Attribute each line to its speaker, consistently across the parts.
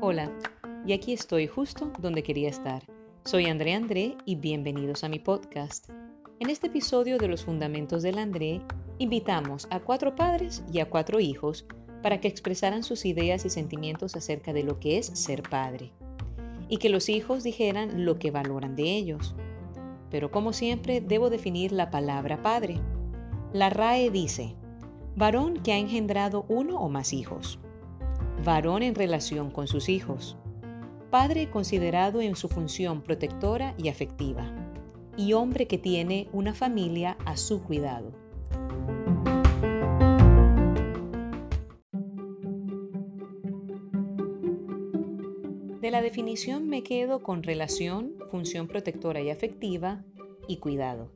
Speaker 1: Hola, y aquí estoy justo donde quería estar. Soy André André y bienvenidos a mi podcast. En este episodio de los Fundamentos del André, invitamos a cuatro padres y a cuatro hijos para que expresaran sus ideas y sentimientos acerca de lo que es ser padre, y que los hijos dijeran lo que valoran de ellos. Pero como siempre, debo definir la palabra padre. La RAE dice, varón que ha engendrado uno o más hijos varón en relación con sus hijos, padre considerado en su función protectora y afectiva, y hombre que tiene una familia a su cuidado. De la definición me quedo con relación, función protectora y afectiva y cuidado.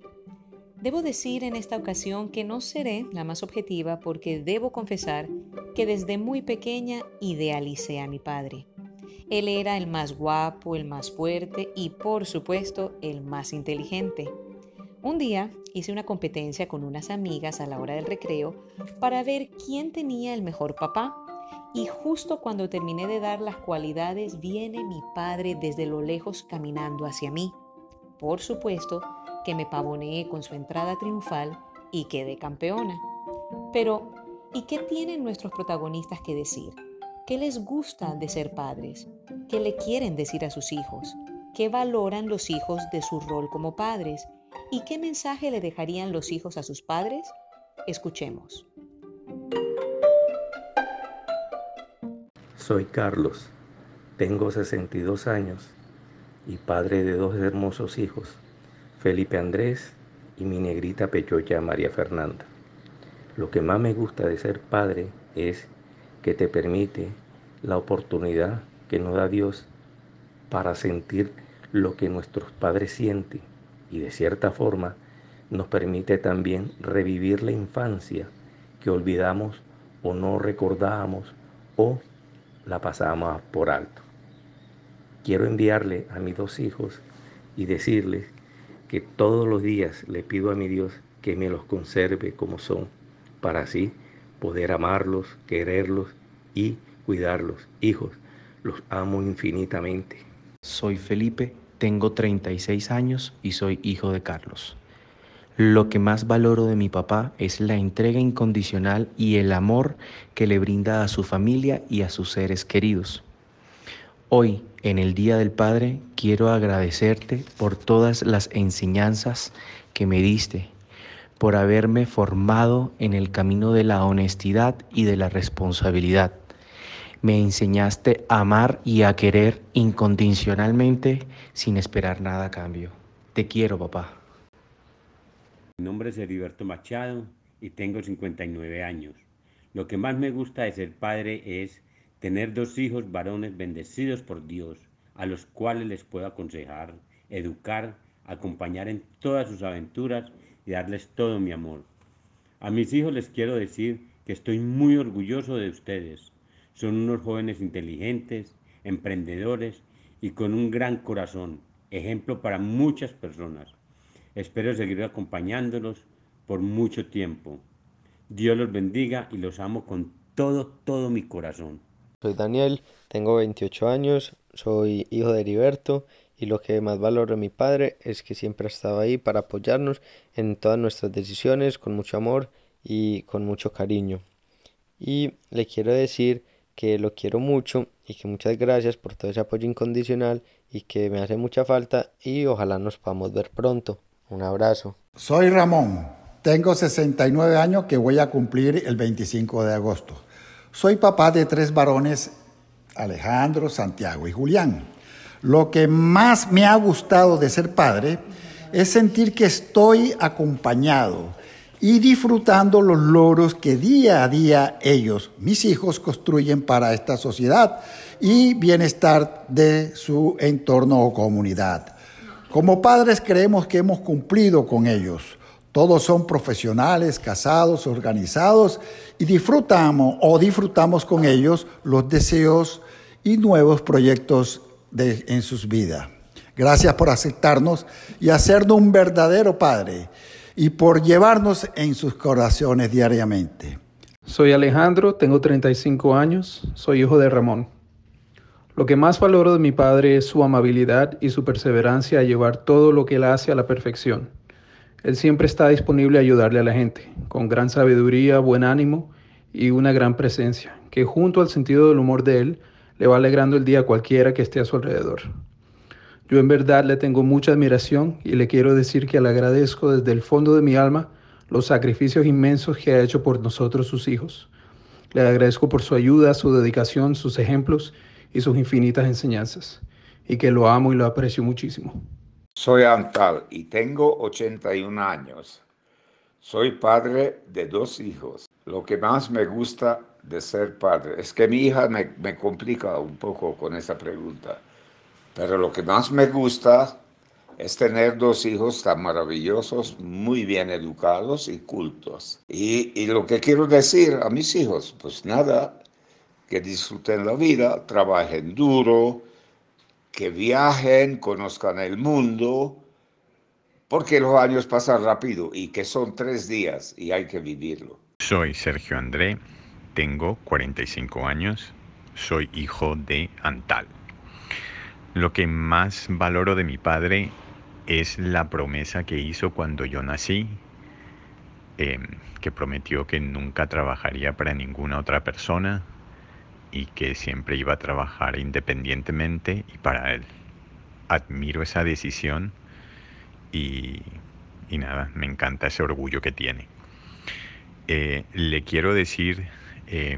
Speaker 1: Debo decir en esta ocasión que no seré la más objetiva porque debo confesar que desde muy pequeña idealicé a mi padre. Él era el más guapo, el más fuerte y por supuesto el más inteligente. Un día hice una competencia con unas amigas a la hora del recreo para ver quién tenía el mejor papá. Y justo cuando terminé de dar las cualidades viene mi padre desde lo lejos caminando hacia mí. Por supuesto, que me pavoneé con su entrada triunfal y quedé campeona. Pero, ¿y qué tienen nuestros protagonistas que decir? ¿Qué les gusta de ser padres? ¿Qué le quieren decir a sus hijos? ¿Qué valoran los hijos de su rol como padres? ¿Y qué mensaje le dejarían los hijos a sus padres? Escuchemos.
Speaker 2: Soy Carlos, tengo 62 años y padre de dos hermosos hijos. Felipe Andrés y mi negrita pechocha María Fernanda. Lo que más me gusta de ser padre es que te permite la oportunidad que nos da Dios para sentir lo que nuestros padres sienten y de cierta forma nos permite también revivir la infancia que olvidamos o no recordábamos o la pasábamos por alto. Quiero enviarle a mis dos hijos y decirles que todos los días le pido a mi Dios que me los conserve como son, para así poder amarlos, quererlos y cuidarlos. Hijos, los amo infinitamente.
Speaker 3: Soy Felipe, tengo 36 años y soy hijo de Carlos. Lo que más valoro de mi papá es la entrega incondicional y el amor que le brinda a su familia y a sus seres queridos. Hoy, en el Día del Padre, quiero agradecerte por todas las enseñanzas que me diste, por haberme formado en el camino de la honestidad y de la responsabilidad. Me enseñaste a amar y a querer incondicionalmente sin esperar nada a cambio. Te quiero, papá.
Speaker 4: Mi nombre es Heriberto Machado y tengo 59 años. Lo que más me gusta de ser padre es tener dos hijos varones bendecidos por Dios, a los cuales les puedo aconsejar, educar, acompañar en todas sus aventuras y darles todo mi amor. A mis hijos les quiero decir que estoy muy orgulloso de ustedes. Son unos jóvenes inteligentes, emprendedores y con un gran corazón, ejemplo para muchas personas. Espero seguir acompañándolos por mucho tiempo. Dios los bendiga y los amo con todo, todo mi corazón.
Speaker 5: Soy Daniel, tengo 28 años, soy hijo de Heriberto y lo que más valoro de mi padre es que siempre ha estado ahí para apoyarnos en todas nuestras decisiones con mucho amor y con mucho cariño. Y le quiero decir que lo quiero mucho y que muchas gracias por todo ese apoyo incondicional y que me hace mucha falta y ojalá nos podamos ver pronto. Un abrazo.
Speaker 6: Soy Ramón, tengo 69 años que voy a cumplir el 25 de agosto. Soy papá de tres varones, Alejandro, Santiago y Julián. Lo que más me ha gustado de ser padre es sentir que estoy acompañado y disfrutando los logros que día a día ellos, mis hijos, construyen para esta sociedad y bienestar de su entorno o comunidad. Como padres creemos que hemos cumplido con ellos todos son profesionales, casados, organizados y disfrutamos o disfrutamos con ellos los deseos y nuevos proyectos en sus vidas. Gracias por aceptarnos y hacernos un verdadero Padre y por llevarnos en sus corazones diariamente.
Speaker 7: Soy Alejandro, tengo 35 años, soy hijo de Ramón. Lo que más valoro de mi padre es su amabilidad y su perseverancia a llevar todo lo que él hace a la perfección. Él siempre está disponible a ayudarle a la gente, con gran sabiduría, buen ánimo y una gran presencia, que junto al sentido del humor de él, le va alegrando el día a cualquiera que esté a su alrededor. Yo en verdad le tengo mucha admiración y le quiero decir que le agradezco desde el fondo de mi alma los sacrificios inmensos que ha hecho por nosotros sus hijos. Le agradezco por su ayuda, su dedicación, sus ejemplos y sus infinitas enseñanzas, y que lo amo y lo aprecio muchísimo.
Speaker 8: Soy Antal y tengo 81 años. Soy padre de dos hijos. Lo que más me gusta de ser padre es que mi hija me, me complica un poco con esa pregunta, pero lo que más me gusta es tener dos hijos tan maravillosos, muy bien educados y cultos. Y, y, lo que quiero decir a mis hijos, pues nada, que disfruten la vida, trabajen duro, que viajen, conozcan el mundo, porque los años pasan rápido y que son tres días y hay que vivirlo.
Speaker 9: Soy Sergio André, tengo 45 años, soy hijo de Antal. Lo que más valoro de mi padre es la promesa que hizo cuando yo nací, eh, que prometió que nunca trabajaría para ninguna otra persona y que siempre iba a trabajar independientemente y para él. Admiro esa decisión y, y nada, me encanta ese orgullo que tiene. Eh, le quiero decir eh,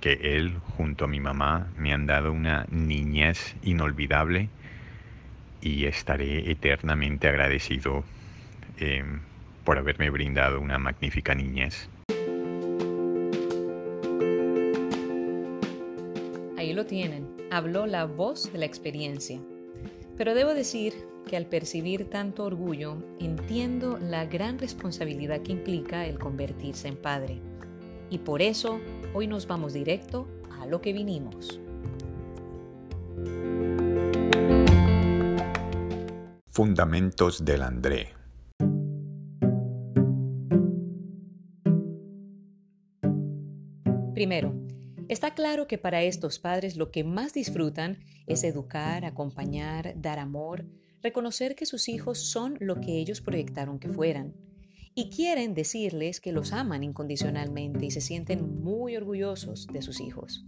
Speaker 9: que él junto a mi mamá me han dado una niñez inolvidable y estaré eternamente agradecido eh, por haberme brindado una magnífica niñez.
Speaker 1: Ahí lo tienen, habló la voz de la experiencia. Pero debo decir que al percibir tanto orgullo, entiendo la gran responsabilidad que implica el convertirse en padre. Y por eso hoy nos vamos directo a lo que vinimos.
Speaker 9: Fundamentos del André.
Speaker 1: Primero, está claro que para estos padres lo que más disfrutan es educar, acompañar, dar amor, reconocer que sus hijos son lo que ellos proyectaron que fueran. Y quieren decirles que los aman incondicionalmente y se sienten muy orgullosos de sus hijos.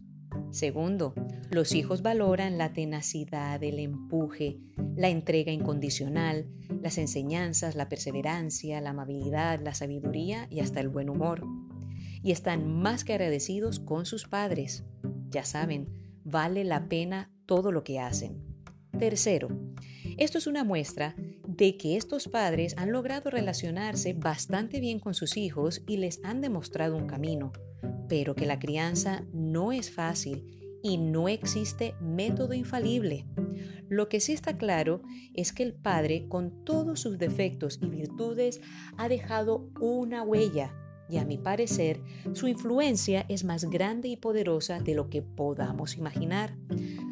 Speaker 1: Segundo, los hijos valoran la tenacidad, el empuje, la entrega incondicional, las enseñanzas, la perseverancia, la amabilidad, la sabiduría y hasta el buen humor. Y están más que agradecidos con sus padres. Ya saben, vale la pena todo lo que hacen. Tercero, esto es una muestra de que estos padres han logrado relacionarse bastante bien con sus hijos y les han demostrado un camino, pero que la crianza no es fácil y no existe método infalible. Lo que sí está claro es que el padre, con todos sus defectos y virtudes, ha dejado una huella y a mi parecer su influencia es más grande y poderosa de lo que podamos imaginar.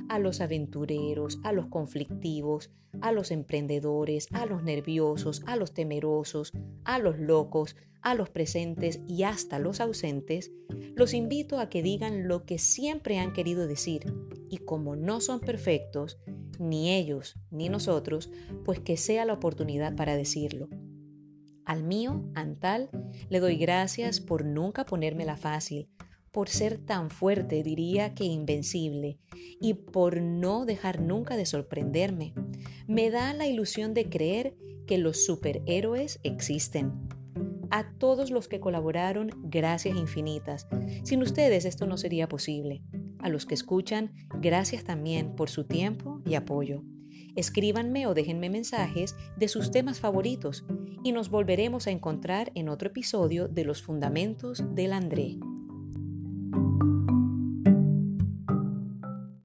Speaker 1: A los aventureros, a los conflictivos, a los emprendedores, a los nerviosos, a los temerosos, a los locos, a los presentes y hasta los ausentes, los invito a que digan lo que siempre han querido decir y como no son perfectos, ni ellos ni nosotros, pues que sea la oportunidad para decirlo. Al mío, Antal, le doy gracias por nunca ponérmela fácil, por ser tan fuerte, diría que invencible, y por no dejar nunca de sorprenderme. Me da la ilusión de creer que los superhéroes existen. A todos los que colaboraron, gracias infinitas. Sin ustedes esto no sería posible. A los que escuchan, gracias también por su tiempo y apoyo. Escríbanme o déjenme mensajes de sus temas favoritos y nos volveremos a encontrar en otro episodio de Los Fundamentos del André.